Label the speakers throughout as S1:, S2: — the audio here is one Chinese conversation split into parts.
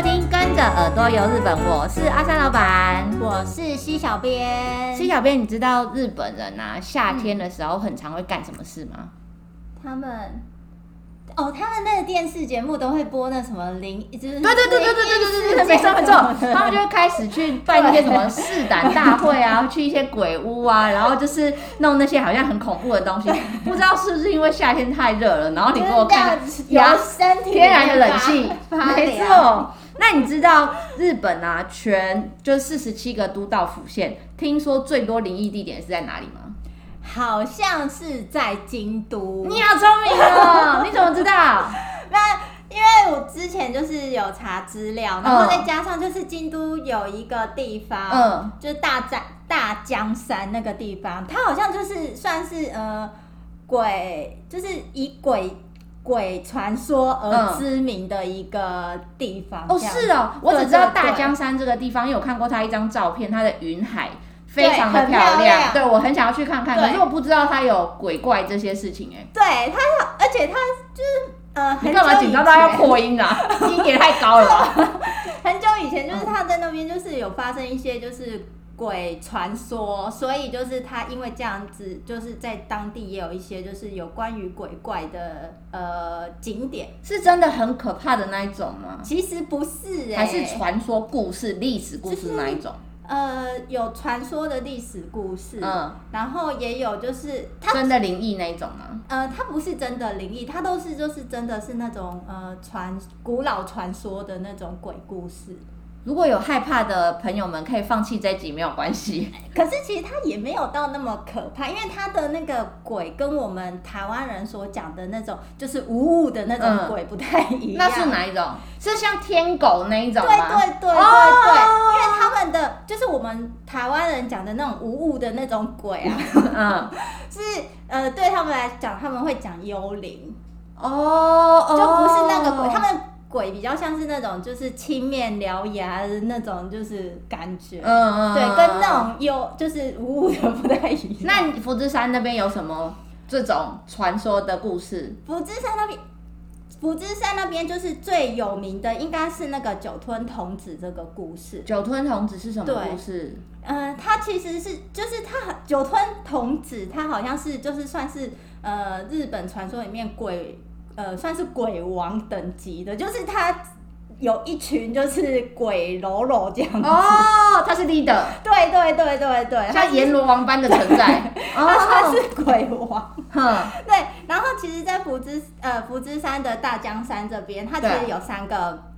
S1: 收听，跟着耳朵游日本，我是阿三老板，
S2: 我是西小编。
S1: 西小编，你知道日本人啊，夏天的时候很常会干什么事吗？嗯、
S2: 他们。哦，他们那个电视节目都会播那什么灵，就是
S1: 对对对对对对对对，没错没错，他们就会开始去办一些什么试胆大会啊，去一些鬼屋啊，然后就是弄那些好像很恐怖的东西，不知道是不是因为夏天太热了，然后你给我看，
S2: 有身体
S1: 天然的冷气，没错。那你知道日本啊，全就四十七个都道府县，听说最多灵异地点是在哪里吗？
S2: 好像是在京都。
S1: 你好聪明哦！你怎么知道？
S2: 那因为我之前就是有查资料，然后再加上就是京都有一个地方，嗯，就是大江大江山那个地方，它好像就是算是呃鬼，就是以鬼鬼传说而知名的一个地方。
S1: 哦，是哦，我只知道大江山这个地方，因为我看过他一张照片，它的云海。非常的漂亮，对，我很想要去看看，可是我不知道它有鬼怪这些事情哎。
S2: 对，它，而且它就是呃，
S1: 你干嘛紧张到要扩音啊？音也太高了吧。
S2: 很久以前，就是他在那边就是有发生一些就是鬼传说，所以就是他因为这样子，就是在当地也有一些就是有关于鬼怪的呃景点，
S1: 是真的很可怕的那一种吗？
S2: 其实不是，
S1: 还是传说故事、历史故事那一种。
S2: 呃，有传说的历史故事，嗯，然后也有就是它
S1: 真的灵异那一种吗？
S2: 呃，它不是真的灵异，它都是就是真的是那种呃传古老传说的那种鬼故事。
S1: 如果有害怕的朋友们，可以放弃这集没有关系。
S2: 可是其实它也没有到那么可怕，因为它的那个鬼跟我们台湾人所讲的那种就是无物的那种鬼不太一样。嗯、
S1: 那是哪一种？是像天狗那一种吗？
S2: 对对对对对，哦、因为他们的就是我们台湾人讲的那种无物的那种鬼啊，嗯，是呃对他们来讲，他们会讲幽灵哦，就不是那个鬼，他们。鬼比较像是那种，就是青面獠牙的那种，就是感觉，嗯嗯，对，跟那种有就是无物的不太一样。
S1: 那你福知山那边有什么这种传说的故事？
S2: 福知山那边，福知山那边就是最有名的，应该是那个酒吞童子这个故事。
S1: 酒吞童子是什么故事？
S2: 嗯，它、呃、其实是就是它酒吞童子，它好像是就是算是呃日本传说里面鬼。呃，算是鬼王等级的，就是他有一群就是鬼喽喽这样子。
S1: 哦，他是 leader，
S2: 对对对对对，
S1: 像阎罗王般的存在，
S2: 他他是鬼王，哼，对，然后其实，在福之呃福之山的大江山这边，它其实有三个。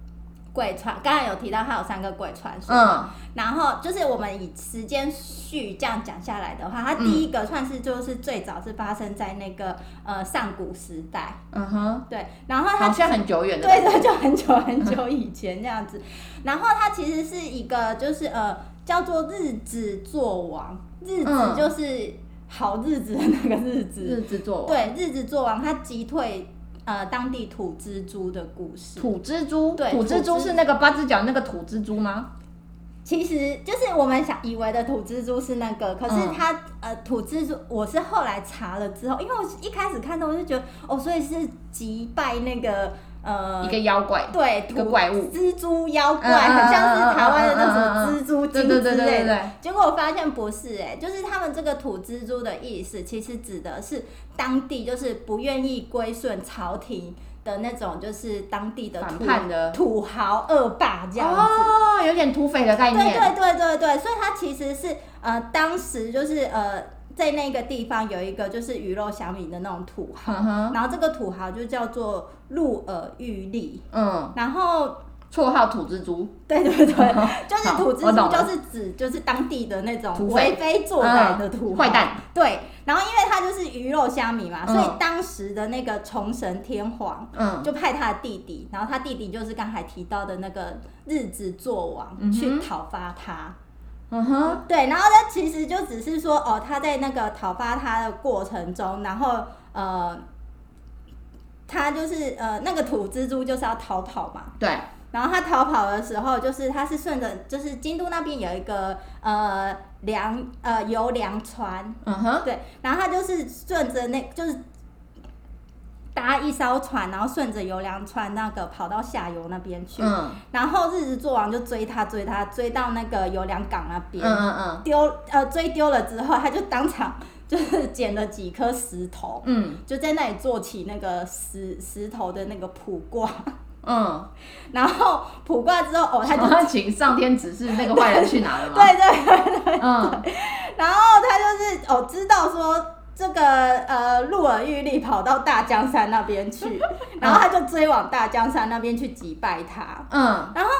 S2: 鬼船，刚才有提到它有三个鬼传说，嗯，然后就是我们以时间序这样讲下来的话，它第一个算是就是最早是发生在那个呃上古时代，嗯哼，对，然后它
S1: 好像很久远的，
S2: 对对，就很久很久以前这样子，然后它其实是一个就是呃叫做日子做王，日子就是好日子的那个日子，
S1: 日子做王，
S2: 对，日子做王，他击退。呃，当地土蜘蛛的故事。
S1: 土蜘蛛，对，土蜘蛛是那个八只脚那个土蜘蛛吗？
S2: 其实就是我们想以为的土蜘蛛是那个，可是它、嗯、呃土蜘蛛，我是后来查了之后，因为我一开始看到我就觉得哦，所以是击败那个。呃，
S1: 一个妖怪，
S2: 对，
S1: 一个怪物，
S2: 蜘蛛妖怪，很像是台湾的那种蜘蛛精之类的。结果我发现不是，哎，就是他们这个土蜘蛛的意思，其实指的是当地就是不愿意归顺朝廷的那种，就是当地的反叛的土豪恶霸这样子。
S1: 哦，有点土匪的概念。
S2: 对对对对对，所以它其实是呃，当时就是呃。在那个地方有一个就是鱼肉小米的那种土豪，嗯、然后这个土豪就叫做鹿耳玉立，嗯，然后
S1: 绰号土蜘蛛，
S2: 对对 对，就是土蜘蛛就是指就是当地的那种为非作歹的土豪，坏、嗯、蛋，对，然后因为他就是鱼肉虾米嘛，嗯、所以当时的那个虫神天皇，嗯，就派他的弟弟，然后他弟弟就是刚才提到的那个日子作王、嗯、去讨伐他。嗯哼，对，然后他其实就只是说，哦，他在那个讨伐他的过程中，然后呃，他就是呃，那个土蜘蛛就是要逃跑嘛。
S1: 对。
S2: 然后他逃跑的时候，就是他是顺着，就是京都那边有一个呃粮呃油粮船。嗯哼。对，然后他就是顺着那，就是搭一艘船，然后顺着游梁川那个跑到下游那边去。
S1: 嗯。
S2: 然后日之作王就追他，追他，追到那个游梁港那边。
S1: 嗯嗯嗯。
S2: 丢呃追丢了之后，他就当场就是捡了几颗石头，
S1: 嗯，
S2: 就在那里做起那个石石头的那个卜卦。
S1: 嗯。
S2: 然后卜卦之后，哦，他
S1: 就请上天指示那个坏人去哪了吗？
S2: 对对对对。
S1: 嗯。
S2: 然后他就是哦，知道说。这个呃，鹿耳玉立跑到大江山那边去，然后他就追往大江山那边去击败他。
S1: 嗯，
S2: 然后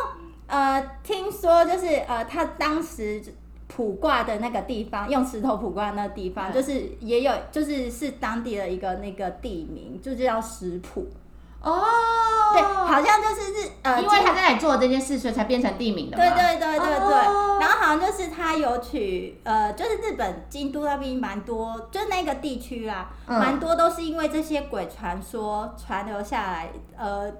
S2: 呃，听说就是呃，他当时卜卦的那个地方，用石头卜卦那个地方，嗯、就是也有，就是是当地的一个那个地名，就叫石浦。
S1: 哦，
S2: 对，好像就是日呃，
S1: 因为他在那里做了这件事，所以才变成地名的。
S2: 对对对对对，哦、然后好像就是他有取呃，就是日本京都那边蛮多，就是那个地区啦，蛮、嗯、多都是因为这些鬼传说传留下来，呃。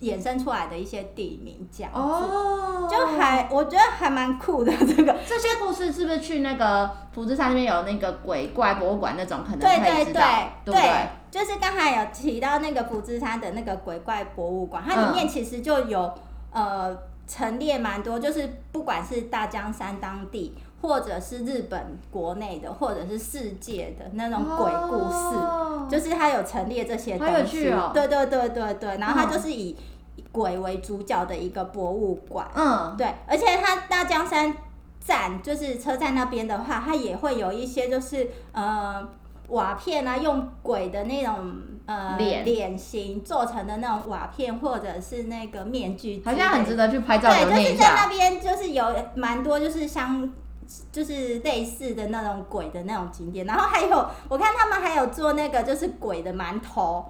S2: 衍生出来的一些地名，这样子，oh, 就还我觉得还蛮酷的。这个
S1: 这些故事是不是去那个福知山那边有那个鬼怪博物馆那种可能可以知道？
S2: 对
S1: 对对，对，
S2: 就是刚才有提到那个福知山的那个鬼怪博物馆，它里面其实就有、嗯、呃陈列蛮多，就是不管是大江山当地，或者是日本国内的，或者是世界的那种鬼故事，oh, 就是它有陈列这些东西。对对对对对，然后它就是以。鬼为主角的一个博物馆，
S1: 嗯，
S2: 对，而且它大江山站就是车站那边的话，它也会有一些就是呃瓦片啊，用鬼的那种呃脸脸型做成的那种瓦片，或者是那个面具，
S1: 好像很值得去拍照。
S2: 对，就是在那边就是有蛮多就是像就是类似的那种鬼的那种景点，然后还有我看他们还有做那个就是鬼的馒头。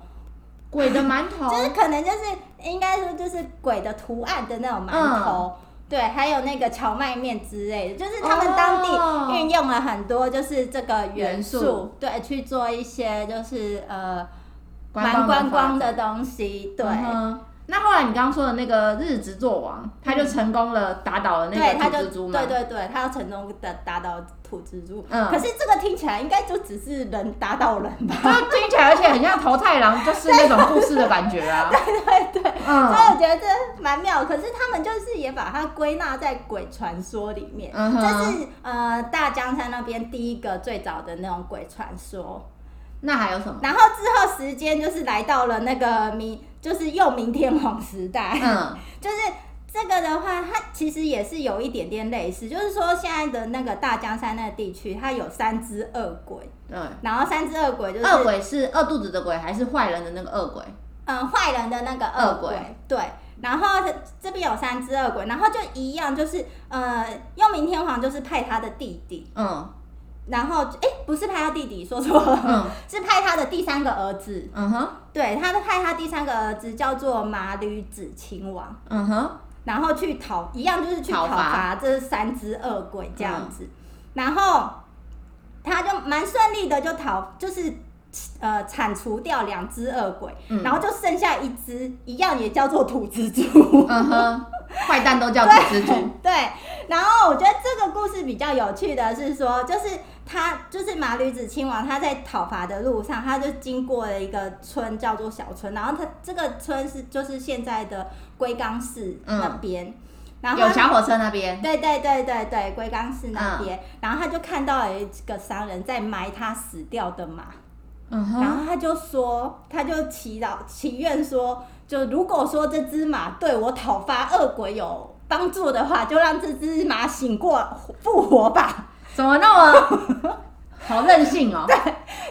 S1: 鬼的馒头，
S2: 就是可能就是应该说就是鬼的图案的那种馒头，嗯、对，还有那个荞麦面之类的，就是他们当地运用了很多就是这个元素，元素。对，去做一些就是呃蛮观光的东西，对。嗯
S1: 那后来你刚刚说的那个日直作王，他就成功了打倒了那个土蜘蛛吗？
S2: 对对对，他要成功的打倒土蜘蛛。
S1: 嗯。
S2: 可是这个听起来应该就只是人打倒人吧？
S1: 就听起来而且很像桃太郎，就是那种故事的感觉啊。
S2: 对对对。嗯。所以我觉得这蛮妙，可是他们就是也把它归纳在鬼传说里面。嗯哼。这是呃大江山那边第一个最早的那种鬼传说。
S1: 那还有什么？
S2: 然后之后时间就是来到了那个明，就是又明天皇时代。
S1: 嗯，
S2: 就是这个的话，它其实也是有一点点类似，就是说现在的那个大江山那个地区，它有三只恶鬼。
S1: 对。
S2: 然后三只恶鬼就是。
S1: 恶鬼是饿肚子的鬼，还是坏人的那个恶鬼？
S2: 嗯，坏人的那个恶鬼。鬼对。然后这边有三只恶鬼，然后就一样，就是呃，又明天皇就是派他的弟弟。
S1: 嗯。
S2: 然后，哎，不是派他弟弟，说错了，
S1: 嗯、
S2: 是派他的第三个儿子。
S1: 嗯哼，
S2: 对，他派他第三个儿子叫做麻吕子亲王。
S1: 嗯哼，
S2: 然后去讨，一样就是去讨伐这三只恶鬼这样子。嗯、然后他就蛮顺利的，就讨，就是呃铲除掉两只恶鬼，
S1: 嗯、
S2: 然后就剩下一只，一样也叫做土蜘蛛。
S1: 嗯哼。坏蛋都叫 土蜘蛛。
S2: 对，然后我觉得这个故事比较有趣的是说，就是他就是麻吕子亲王，他在讨伐的路上，他就经过了一个村叫做小村，然后他这个村是就是现在的龟冈市那边，嗯、然后
S1: 有小火车那边，
S2: 对对对对对，龟冈市那边，嗯、然后他就看到了一个商人在埋他死掉的马，
S1: 嗯哼，
S2: 然后他就说，他就祈祷祈愿说。就如果说这只马对我讨伐恶鬼有帮助的话，就让这只马醒过复活吧。
S1: 怎么那么 好任性哦？
S2: 对，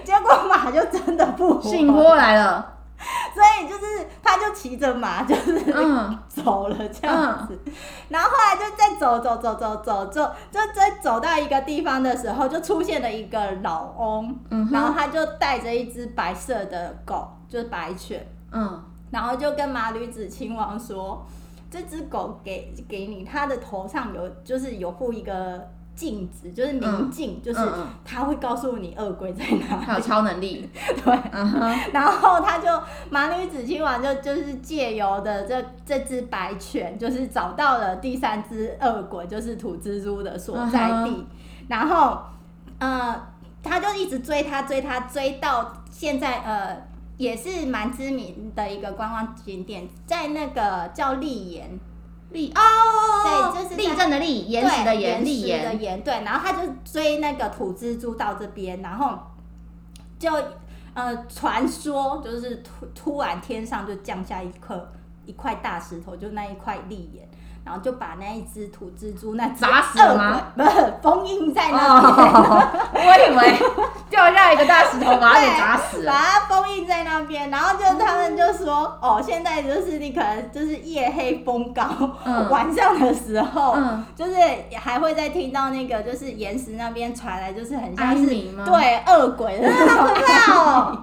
S2: 结果马就真的复活，
S1: 醒过来了。
S2: 所以就是他就骑着马就是 走了这样子，嗯、然后后来就再走走走走走走，就再走到一个地方的时候，就出现了一个老翁，
S1: 嗯、
S2: 然后他就带着一只白色的狗，就是白犬，
S1: 嗯。
S2: 然后就跟马吕子亲王说：“这只狗给给你，它的头上有就是有附一个镜子，就是明镜，嗯、就是他会告诉你恶鬼在哪里。它
S1: 有超能力，
S2: 对。
S1: 嗯、
S2: 然后他就麻女子亲王就就是借由的这这只白犬，就是找到了第三只恶鬼，就是土蜘蛛的所在地。嗯、然后，呃，他就一直追他，追他，追到现在，呃。”也是蛮知名的一个观光景点，在那个叫立岩。
S1: 立哦，对，就是立正的立，岩石的岩，立岩
S2: 的岩，对。然后他就追那个土蜘蛛到这边，然后就呃传说就是突突然天上就降下一颗一块大石头，就那一块立岩。然后就把那一只土蜘蛛那
S1: 砸死了吗？
S2: 不是封印在那边。Oh,
S1: 我以为掉下一个大石头把它给砸死了。
S2: 把它封印在那边，然后就他们就说：“哦，现在就是你可能就是夜黑风高，嗯、晚上的时候，嗯、就是还会再听到那个就是岩石那边传来，就是很像是对恶鬼的那种叫声。”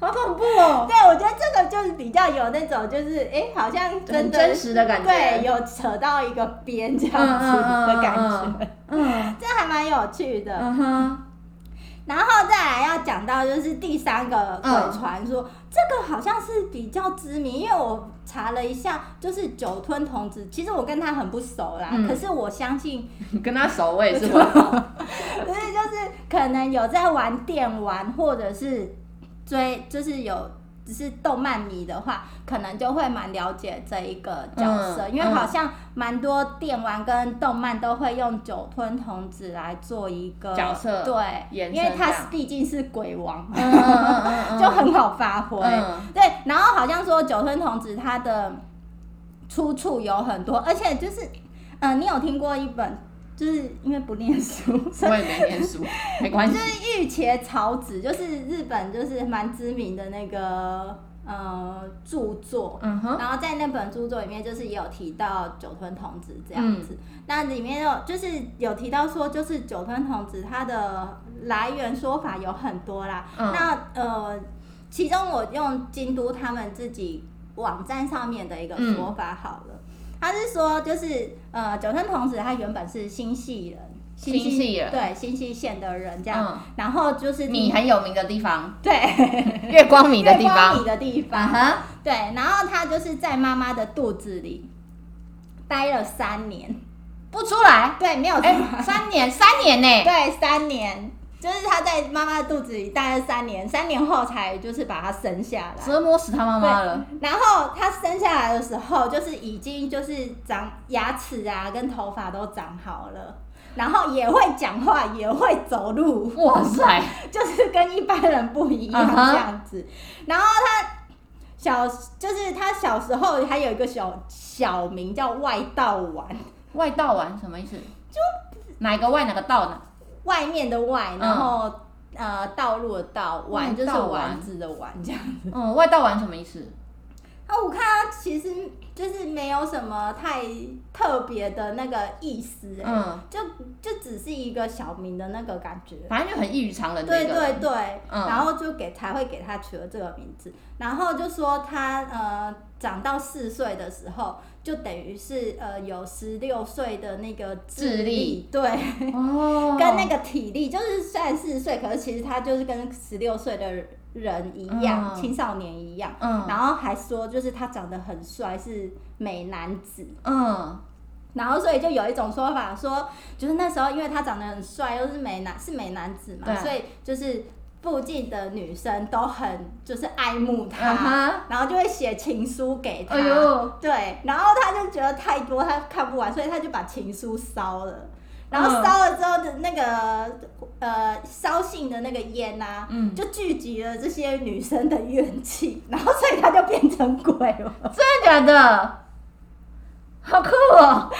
S1: 好恐怖哦！
S2: 对，我觉得这个就是比较有那种，就是哎、欸，好像真
S1: 真实的感觉，
S2: 对，有扯到一个边这样子的感觉，嗯，这还蛮有趣的。嗯哼，然后再来要讲到就是第三个鬼传说，嗯、这个好像是比较知名，因为我查了一下，就是酒吞童子，其实我跟他很不熟啦，嗯、可是我相信
S1: 跟他熟，我也是 会，所
S2: 以就是可能有在玩电玩或者是。追就是有只是动漫迷的话，可能就会蛮了解这一个角色，嗯、因为好像蛮多电玩跟动漫都会用酒吞童子来做一个
S1: 角色，
S2: 对，因为他毕竟是鬼王，就很好发挥。嗯、对，然后好像说酒吞童子他的出处有很多，而且就是，嗯、呃，你有听过一本？就是因为不念书，
S1: 我也没念书，没关系。
S2: 就是御前草子，就是日本就是蛮知名的那个呃著作，嗯哼。然后在那本著作里面，就是也有提到酒吞童子这样子。嗯、那里面有就是有提到说，就是酒吞童子它的来源说法有很多啦。嗯、那呃，其中我用京都他们自己网站上面的一个说法好了。嗯他是说，就是呃，九生童子他原本是新系人，
S1: 新系人。
S2: 对新系县的人这样，嗯、然后就是
S1: 米很有名的地方，
S2: 对，
S1: 月光米的地方，月
S2: 光米的地方，uh 对，然后他就是在妈妈的肚子里待了三年，
S1: 不出来，
S2: 对，没有出
S1: 来，三年，三年呢，
S2: 对，三年。就是他在妈妈肚子里待了三年，三年后才就是把他生下来，
S1: 折磨死他妈妈了。
S2: 然后他生下来的时候，就是已经就是长牙齿啊，跟头发都长好了，然后也会讲话，也会走路。
S1: 哇塞，
S2: 就是跟一般人不一样这样子。Uh huh. 然后他小，就是他小时候还有一个小小名叫外道丸。
S1: 外道丸什么意思？就哪个外哪个道呢？
S2: 外面的外，然后、嗯、呃，道路的道，丸就是丸子的丸，这样子。
S1: 嗯，外道丸什么意思？
S2: 啊，我看它其实就是没有什么太特别的那个意思，嗯，就就只是一个小名的那个感觉，
S1: 反正就很异于常人。
S2: 对对对，嗯、然后就给才会给他取了这个名字，然后就说他呃长到四岁的时候。就等于是呃有十六岁的那个智力，对，哦，跟那个体力，就是虽然四十岁，可是其实他就是跟十六岁的人一样，嗯、青少年一样，嗯，然后还说就是他长得很帅，是美男子，嗯，然后所以就有一种说法说，就是那时候因为他长得很帅，又是美男是美男子嘛，所以就是。附近的女生都很就是爱慕他，uh huh. 然后就会写情书给他。哎呦，对，然后他就觉得太多，他看不完，所以他就把情书烧了。然后烧了之后的那个、uh 呃烧信的那个烟呐、啊，嗯，就聚集了这些女生的怨气，然后所以他就变成鬼了。
S1: 真的假的？好酷哦！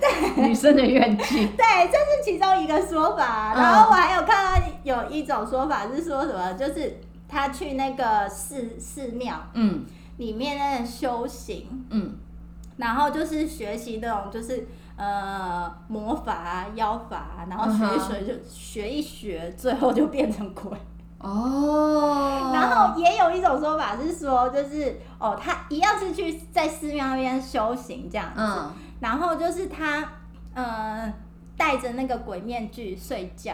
S1: 对，女生的怨气。
S2: 对，这是其中一个说法。然后我还有看到有一种说法是说什么，就是他去那个寺寺庙，嗯，里面那修行，嗯，然后就是学习那种就是呃魔法啊、妖法啊，然后学一学就学一学，最后就变成鬼。哦，然后也有一种说法是说，就是哦，他一样是去在寺庙那边修行这样子，嗯、然后就是他呃戴着那个鬼面具睡觉，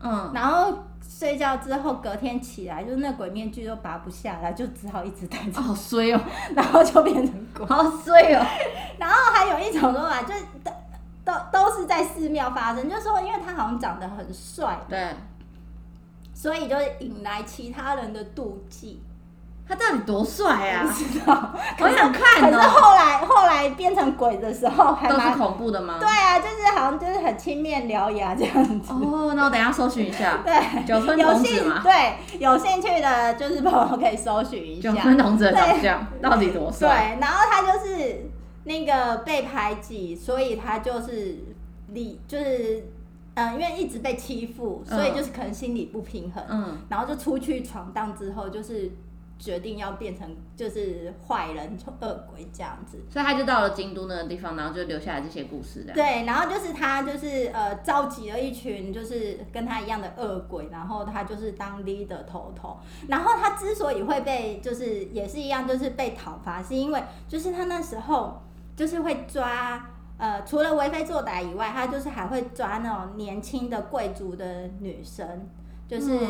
S2: 嗯，然后睡觉之后隔天起来，就是那鬼面具都拔不下来，就只好一直戴着，
S1: 好衰哦，
S2: 然后就变成鬼，
S1: 好衰哦。
S2: 然后还有一种说法，就是都都都是在寺庙发生，就是说因为他好像长得很帅，
S1: 对。
S2: 所以就引来其他人的妒忌，
S1: 他到底多帅啊？
S2: 不知道，
S1: 我想看哦。
S2: 可是后来后来变成鬼的时候，还
S1: 都是恐怖的吗？
S2: 对啊，就是好像就是很青面獠牙这样子。
S1: 哦，那我等下搜寻一下。
S2: 对，
S1: 九分童子嘛。
S2: 对，有兴趣的就是朋友可以搜寻一下。
S1: 九分童子的长相到底多帅？
S2: 对，然后他就是那个被排挤，所以他就是理就是。嗯，因为一直被欺负，所以就是可能心理不平衡，嗯，然后就出去闯荡之后，就是决定要变成就是坏人、恶鬼这样子，
S1: 所以他就到了京都那个地方，然后就留下来这些故事。
S2: 对，然后就是他就是呃召集了一群就是跟他一样的恶鬼，然后他就是当 leader 头头，然后他之所以会被就是也是一样就是被讨伐，是因为就是他那时候就是会抓。呃，除了为非作歹以外，他就是还会抓那种年轻的贵族的女生，就是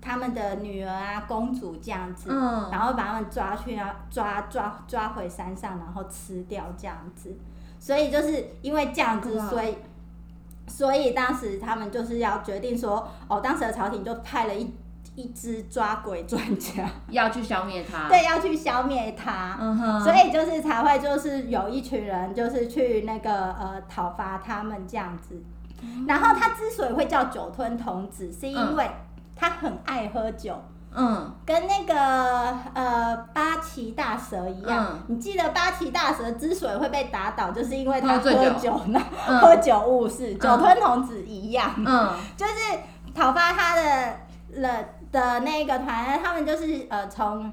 S2: 他们的女儿啊、公主这样子，嗯、然后把他们抓去啊，抓抓抓回山上，然后吃掉这样子。所以就是因为这样子，所以所以当时他们就是要决定说，哦，当时的朝廷就派了一。一只抓鬼专家。
S1: 要去消灭他，
S2: 对，要去消灭他，嗯哼，所以就是才会就是有一群人就是去那个呃讨伐他们这样子，然后他之所以会叫酒吞童子，是因为他很爱喝酒，嗯，跟那个呃八岐大蛇一样，你记得八岐大蛇之所以会被打倒，就是因为他喝酒。呢，喝酒误事，酒吞童子一样，嗯，就是讨伐他的人。的那个团，他们就是呃从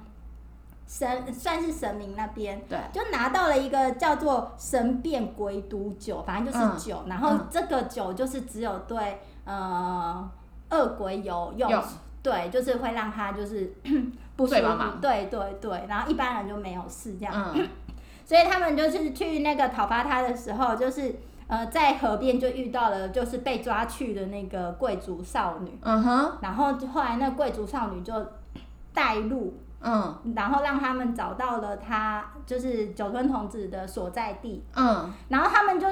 S2: 神算是神明那边，对，就拿到了一个叫做神变鬼毒酒，反正就是酒，嗯、然后这个酒就是只有对呃恶鬼有用，有对，就是会让他就是 不舒服，对对对，然后一般人就没有事这样，嗯、所以他们就是去那个讨伐他的时候，就是。呃，在河边就遇到了，就是被抓去的那个贵族少女。嗯哼。然后后来那贵族少女就带路，嗯，然后让他们找到了他，就是九吞童子的所在地。嗯。然后他们就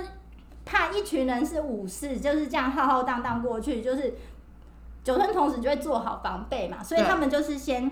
S2: 怕一群人是武士，就是这样浩浩荡荡过去，就是九吞童子就会做好防备嘛，所以他们就是先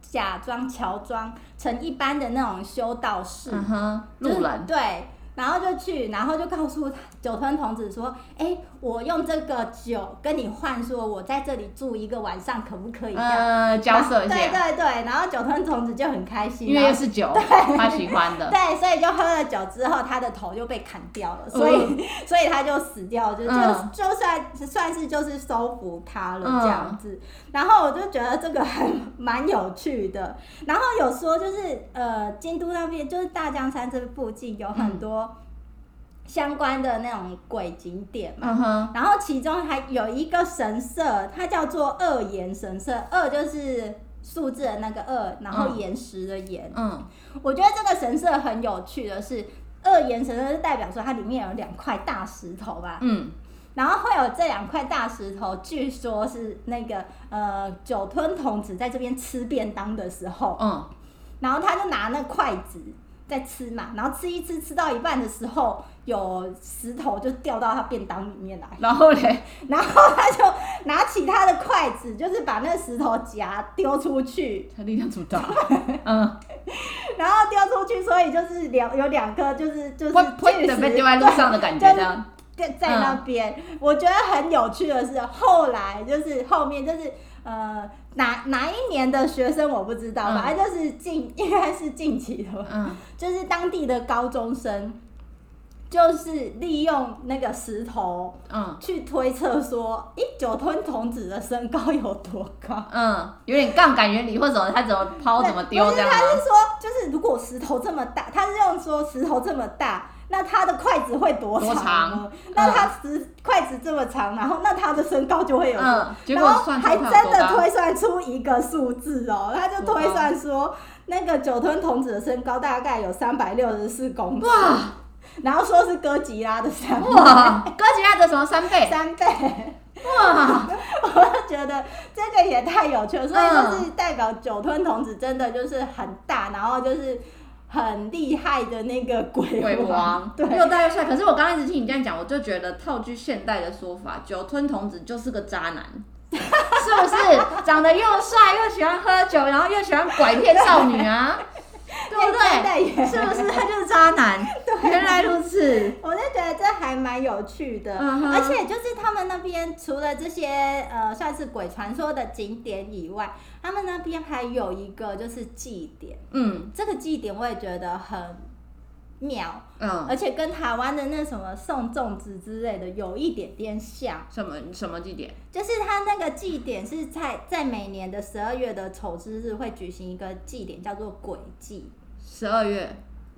S2: 假装乔装成一般的那种修道士。嗯哼。路人。对。然后就去，然后就告诉他酒吞童子说：“哎，我用这个酒跟你换，说我在这里住一个晚上，可不可以？”
S1: 呃，交涉一下。
S2: 对对对，然后酒吞童子就很开心，
S1: 因为是酒，
S2: 对
S1: 他喜欢的。
S2: 对，所以就喝了酒之后，他的头就被砍掉了，所以、嗯、所以他就死掉了，就就、嗯、就算算是就是收服他了这样子。嗯、然后我就觉得这个还蛮有趣的。然后有说就是呃，京都那边就是大江山这附近有很多。嗯相关的那种鬼景点嘛，uh. 然后其中还有一个神社，它叫做二岩神社，二就是数字的那个二，然后岩石的岩。嗯、uh，huh. 我觉得这个神社很有趣的是，二岩神社是代表说它里面有两块大石头吧。嗯，然后会有这两块大石头，据说是那个呃酒吞童子在这边吃便当的时候，嗯、uh，huh. 然后他就拿那筷子。在吃嘛，然后吃一吃，吃到一半的时候，有石头就掉到他便当里面来。
S1: 然后嘞，
S2: 然后他就拿起他的筷子，就是把那石头夹丢出去。
S1: 他力量这么大，嗯。
S2: 然后丢出去，所以就是两有两颗，就是就是
S1: 巨石被丢在路上的感觉，这样。
S2: 在在那边，嗯、我觉得很有趣的是，后来就是后面就是呃。哪哪一年的学生我不知道，嗯、反正就是近，应该是近期的吧。嗯，就是当地的高中生，就是利用那个石头，嗯，去推测说，咦、欸，酒吞童子的身高有多高？
S1: 嗯，有点杠杆原理，或者他怎么抛怎么丢这样。
S2: 他是说，就是如果石头这么大，他是用说石头这么大。那他的筷子会多长呢？长？那他石筷子这么长，然后那他的身高就会有，嗯、然后还真的推算出一个数字哦，他就推算说那个酒吞童子的身高大概有三百六十四公分，哇！然后说是哥吉拉的三倍，
S1: 哇，哥吉拉的什么三倍？
S2: 三倍，哇，我就觉得这个也太有趣了，所以就是代表酒吞童子真的就是很大，然后就是。很厉害的那个鬼王，鬼王对，
S1: 又大又帅。可是我刚刚一直听你这样讲，我就觉得套句现代的说法，酒吞童子就是个渣男。是不是长得又帅又喜欢喝酒，然后又喜欢拐骗少女啊？对 不对？是不是他就是渣男？对，原来如此。
S2: 我就觉得这还蛮有趣的，而且就是他们那边除了这些呃算是鬼传说的景点以外，他们那边还有一个就是祭典。嗯，这个祭典我也觉得很。庙，嗯，而且跟台湾的那什么送粽子之类的有一点点像。
S1: 什么什么祭典？
S2: 就是他那个祭典是在在每年的十二月的丑之日会举行一个祭典，叫做鬼祭。
S1: 十二月。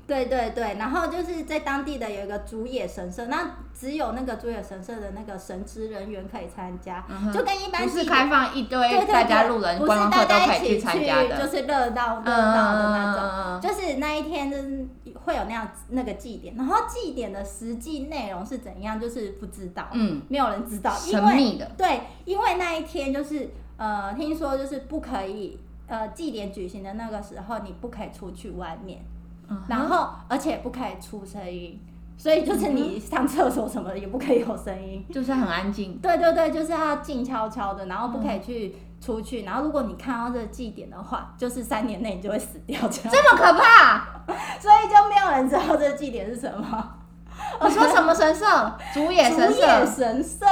S2: 对对对，然后就是在当地的有一个竹野神社，那只有那个竹野神社的那个神职人员可以参加，嗯、就跟一般
S1: 不是开放一堆大家路人观光客都可以去参加的，
S2: 就是热闹热闹的那种，嗯、就是那一天就是会有那样那个祭典，然后祭典的实际内容是怎样，就是不知道，嗯，没有人知道，因为
S1: 神秘的，
S2: 对，因为那一天就是呃，听说就是不可以呃，祭典举行的那个时候，你不可以出去外面。然后，而且不可以出声音，所以就是你上厕所什么的也不可以有声音，
S1: 就是很安静。
S2: 对对对，就是要静悄悄的，然后不可以去出去。然后如果你看到这个祭典的话，就是三年内你就会死掉，这样。
S1: 这么可怕，
S2: 所以就没有人知道这个祭典是什么。
S1: 我说什么神社？竹野神社。竹
S2: 野神社。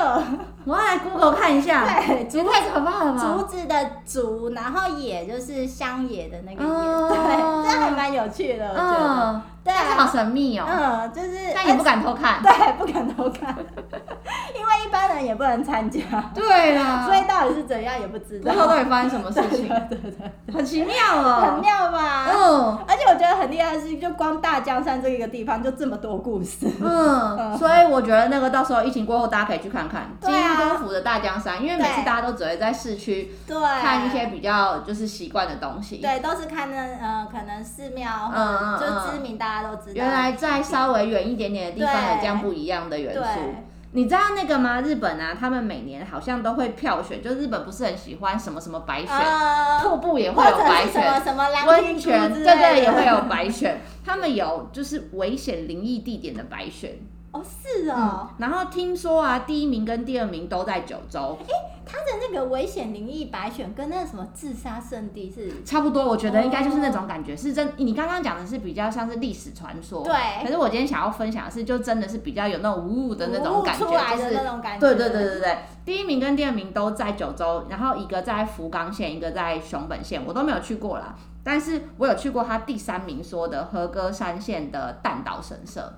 S1: 我要来 Google 看一下。
S2: 对，
S1: 竹太可怕了吧？
S2: 竹子的竹，然后野就是乡野的那个野。哦、对，这还蛮有趣的，我觉得。哦对啊，
S1: 好神秘哦。
S2: 嗯，就是，
S1: 但也不敢偷看。
S2: 对，不敢偷看，因为一般人也不能参加。
S1: 对啊。
S2: 所以到底是怎样也不知道。
S1: 最后到底发生什么事情？对对对，很奇妙哦。
S2: 很妙吧？嗯。而且我觉得很厉害的是，就光大江山这一个地方就这么多故事。
S1: 嗯。所以我觉得那个到时候疫情过后，大家可以去看看金东府的大江山，因为每次大家都只会在市区对看一些比较就是习惯的东西。
S2: 对，都是看那呃可能寺庙或者，就知名大。
S1: 原来在稍微远一点点的地方有这样不一样的元素，你知道那个吗？日本啊，他们每年好像都会票选，就日本不是很喜欢什么什么白选，呃、瀑布也会有白选，
S2: 什么
S1: 温泉，对对，也会有白选。他们有就是危险灵异地点的白选。
S2: 哦，是哦。
S1: 然后听说啊，第一名跟第二名都在九州。
S2: 哎、欸，他的那个危险灵异百选跟那个什么自杀圣地是
S1: 差不多，我觉得应该就是那种感觉，哦、是真。你刚刚讲的是比较像是历史传说，
S2: 对。
S1: 可是我今天想要分享的是，就真的是比较有那种呜呜的那种感觉，
S2: 出来的那种感觉。
S1: 对对对对对，第一名跟第二名都在九州，然后一个在福冈县，一个在熊本县，我都没有去过啦。但是我有去过他第三名说的和歌山县的蛋岛神社。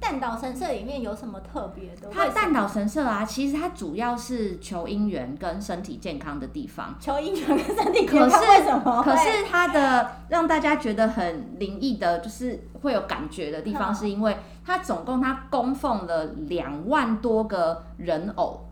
S2: 蛋岛神社里面有什么特别的？
S1: 它蛋岛神社啊，其实它主要是求姻缘跟身体健康的地方。
S2: 求姻缘跟身体健康，可是为什么？
S1: 可是它的让大家觉得很灵异的，就是会有感觉的地方，是因为它总共它供奉了两万多个人偶。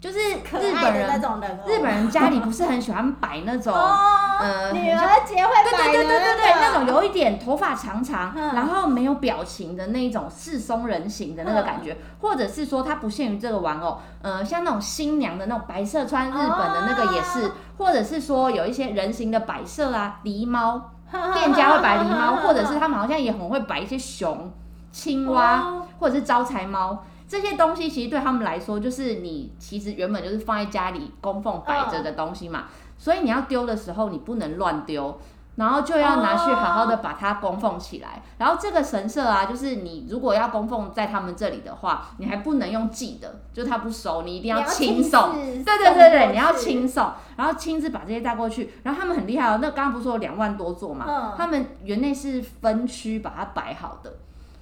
S1: 就是日本人，日本人家里不是很喜欢摆那种，呃，
S2: 女儿节会摆的，对对对对对，
S1: 那种。有一点头发长长，然后没有表情的那种世松人形的那个感觉，或者是说它不限于这个玩偶，呃，像那种新娘的那种白色穿日本的那个也是，或者是说有一些人形的摆设啊，狸猫，店家会摆狸猫，或者是他们好像也很会摆一些熊、青蛙，或者是招财猫。这些东西其实对他们来说，就是你其实原本就是放在家里供奉摆着的东西嘛，所以你要丢的时候，你不能乱丢，然后就要拿去好好的把它供奉起来。然后这个神社啊，就是你如果要供奉在他们这里的话，你还不能用寄的，就他不收，你一定要亲送。对对对对，你要亲送，然后亲自把这些带过去。然后他们很厉害哦，那刚刚不是说有两万多座嘛？他们园内是分区把它摆好的。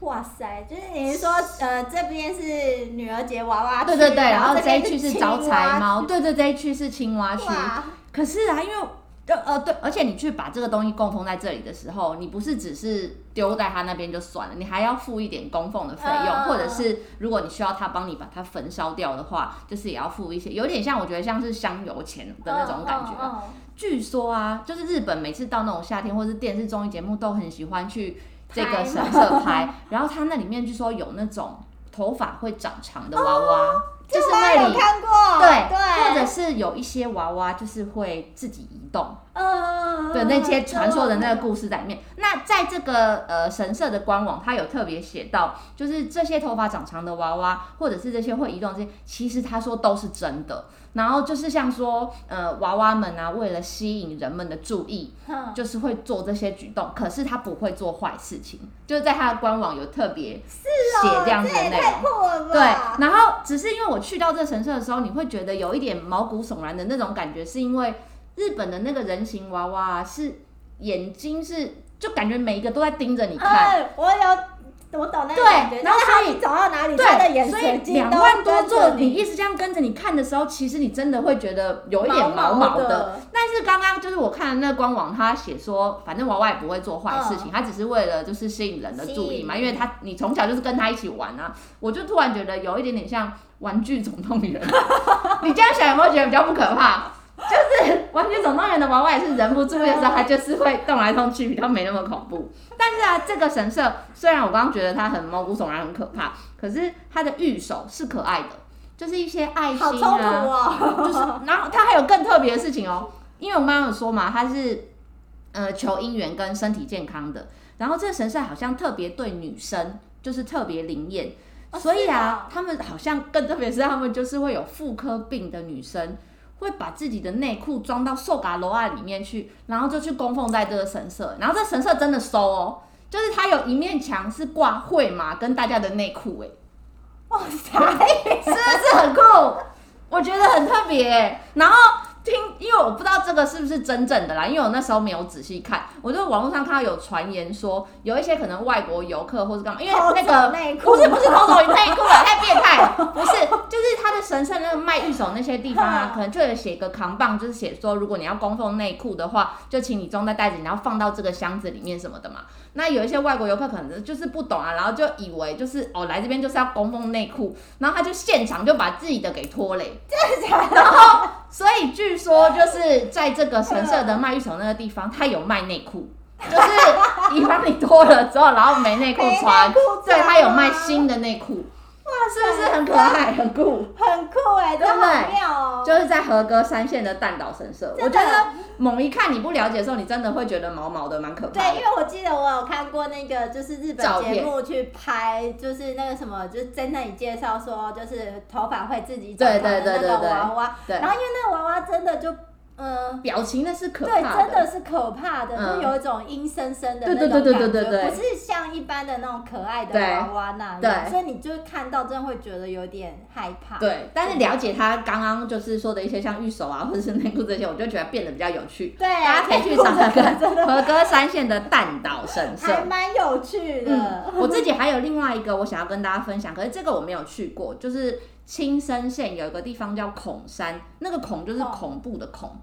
S2: 哇塞，就是你是说，呃，这边是女儿节娃娃区，
S1: 对对对，然后这一区是招财猫，对对，这一区是青蛙区。可是啊，因为，呃呃，对，而且你去把这个东西供奉在这里的时候，你不是只是丢在他那边就算了，你还要付一点供奉的费用，呃、或者是如果你需要他帮你把它焚烧掉的话，就是也要付一些，有点像我觉得像是香油钱的那种感觉。呃呃呃、据说啊，就是日本每次到那种夏天或是电视综艺节目都很喜欢去。这个神社拍，然后它那里面据说有那种头发会长长的娃娃，就是那
S2: 里看过，
S1: 对
S2: 对，
S1: 或者是有一些娃娃就是会自己移动，
S2: 嗯，
S1: 对，那些传说的那个故事在里面。那在这个呃神社的官网，它有特别写到，就是这些头发长长的娃娃，或者是这些会移动这些，其实他说都是真的。然后就是像说，呃，娃娃们啊，为了吸引人们的注意，嗯、就是会做这些举动，可是他不会做坏事情，就是在他的官网有特别写这样子的内容。对，然后只是因为我去到这神社的时候，你会觉得有一点毛骨悚然的那种感觉，是因为日本的那个人形娃娃是眼睛是，就感觉每一个都在盯着你看。
S2: 嗯、我有。我懂那个感觉，然后所以你走到哪里，他的眼神
S1: 两万多座，你一直这样跟着你看的时候，其实你真的会觉得有一点毛毛的。但是刚刚就是我看的那个官网，他写说，反正娃娃也不会做坏事情，他、嗯、只是为了就是吸引人的注意嘛，因为他你从小就是跟他一起玩啊，我就突然觉得有一点点像玩具总动员。你这样想有没有觉得比较不可怕？就是玩具总动员的娃娃也是人不注意的时候，它就是会动来动去，比较没那么恐怖。但是啊，这个神社虽然我刚刚觉得它很毛骨悚然、很可怕，可是它的御手是可爱的，就是一些爱心啊，
S2: 哦、
S1: 就是然后它还有更特别的事情哦，因为我妈妈有说嘛，它是呃求姻缘跟身体健康的，然后这个神社好像特别对女生就是特别灵验，哦、所以啊，他们好像更特别是他们就是会有妇科病的女生。会把自己的内裤装到寿嘎罗啊里面去，然后就去供奉在这个神社，然后这神社真的收哦，就是它有一面墙是挂绘嘛跟大家的内裤，哎，哇塞，是不是很酷？我觉得很特别，然后。听，因为我不知道这个是不是真正的啦，因为我那时候没有仔细看，我就网络上看到有传言说，有一些可能外国游客或是干嘛，因为那个
S2: 内裤
S1: 不是不是偷走内裤了，太变态了，不是，就是他的神圣那个卖玉手那些地方啊，可能就有写个扛棒，就是写说，如果你要供奉内裤的话，就请你装在袋子里，然后放到这个箱子里面什么的嘛。那有一些外国游客可能就是不懂啊，然后就以为就是哦来这边就是要供奉内裤，然后他就现场就把自己的给脱嘞，
S2: 真的假的？
S1: 然后所以据说就是在这个神社的卖浴球那个地方，他有卖内裤，就是以防你脱了之后，然后没内裤穿，对，他有卖新的内裤。哇，是不是很可爱、很酷、
S2: 很酷哎、欸，真的很妙哦！
S1: 就是在和歌山县的蛋岛神社，我觉得猛一看你不了解的时候，你真的会觉得毛毛的，蛮可怕的。
S2: 对，因为我记得我有看过那个，就是日本节目去拍，就是那个什么，就是在那里介绍说，就是头发会自己长的那个娃娃。对，然后因为那个娃娃真的就。嗯，
S1: 表情那是可怕的，
S2: 对，真的是可怕的，就有一种阴森森的那种感觉，不是像一般的那种可爱的娃娃那样，所以你就看到真的会觉得有点害怕。
S1: 对，但是了解他刚刚就是说的一些像玉手啊，或者是内裤这些，我就觉得变得比较有趣。
S2: 对，
S1: 大家可以去尝尝看和歌山县的蛋岛神社，
S2: 还蛮有趣的。
S1: 我自己还有另外一个我想要跟大家分享，可是这个我没有去过，就是青森县有一个地方叫恐山，那个恐就是恐怖的恐。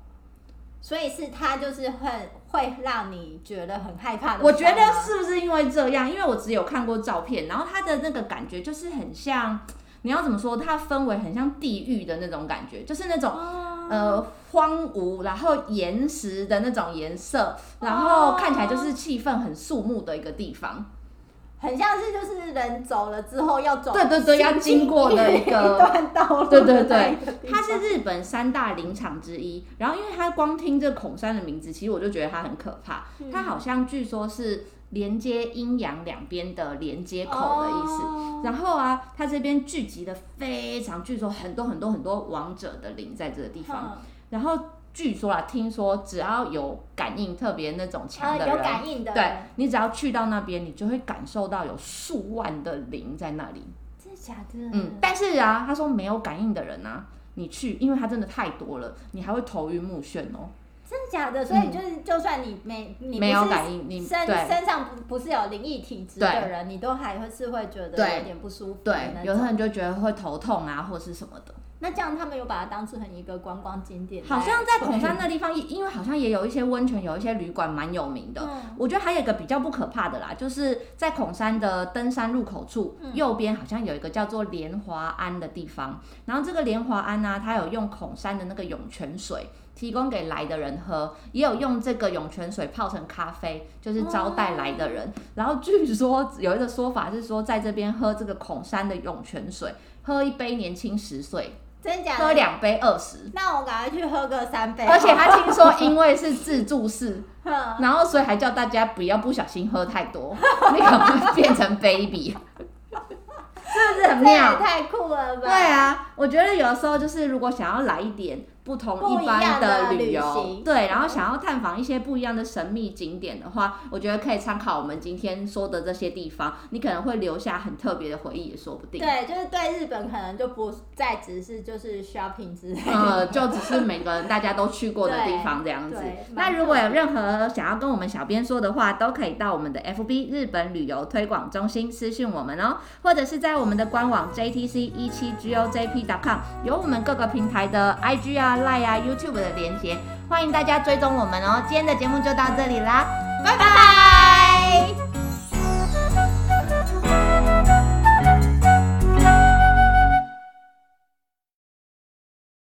S2: 所以是它就是会会让你觉得很害怕的。
S1: 我觉得是不是因为这样？因为我只有看过照片，然后它的那个感觉就是很像，你要怎么说？它氛围很像地狱的那种感觉，就是那种、哦、呃荒芜，然后岩石的那种颜色，然后看起来就是气氛很肃穆的一个地方。
S2: 很像是就是人走了之后要走，
S1: 对对对，要经过的一个
S2: 一段道路。
S1: 对对对，它是日本三大林场之一。然后，因为它光听这孔山的名字，其实我就觉得它很可怕。它好像据说是连接阴阳两边的连接口的意思。然后啊，它这边聚集了非常，据说很多很多很多王者的灵在这个地方。然后。据说啦，听说只要有感应特别那种强的人，
S2: 呃、有感应的，
S1: 对，你只要去到那边，你就会感受到有数万的灵在那里。
S2: 真的假的？
S1: 嗯，但是啊，他说没有感应的人啊，你去，因为他真的太多了，你还会头晕目眩哦。
S2: 真的假的？所以就是，就算你没、嗯、你
S1: 没有感应，你
S2: 身身上不不是有灵异体质的人，你都还会是会觉得有点不舒服。
S1: 对，有的人就觉得会头痛啊，或是什么的。
S2: 那这样他们有把它当成一个观光景点？
S1: 好像在孔山那地方，因为好像也有一些温泉，有一些旅馆蛮有名的。嗯、我觉得还有一个比较不可怕的啦，就是在孔山的登山入口处，嗯、右边好像有一个叫做莲华庵的地方。然后这个莲华庵呢，它有用孔山的那个涌泉水提供给来的人喝，也有用这个涌泉水泡成咖啡，就是招待来的人。哦、然后据说有一个说法是说，在这边喝这个孔山的涌泉水。喝一杯年轻十岁。
S2: 真假的？
S1: 喝两杯二十，
S2: 那我赶快去喝个三杯。
S1: 而且他听说，因为是自助式，然后所以还叫大家不要不小心喝太多，你可不可以变成 baby。是不是很妙？
S2: 太酷了吧！
S1: 对啊，我觉得有的时候就是如果想要来一点。不同一般的旅游，对，然后想要探访一些不一样的神秘景点的话，我觉得可以参考我们今天说的这些地方，你可能会留下很特别的回忆，也说不定。
S2: 对，就是对日本可能就不再只是就是 shopping 之类的，
S1: 呃，就只是每个人大家都去过的地方这样子。那如果有任何想要跟我们小编说的话，都可以到我们的 FB 日本旅游推广中心私讯我们哦，或者是在我们的官网 JTC 一七 com，有我们各个平台的 IG 啊。Line 啊，YouTube 的连接，欢迎大家追踪我们哦。今天的节目就到这里啦，拜拜。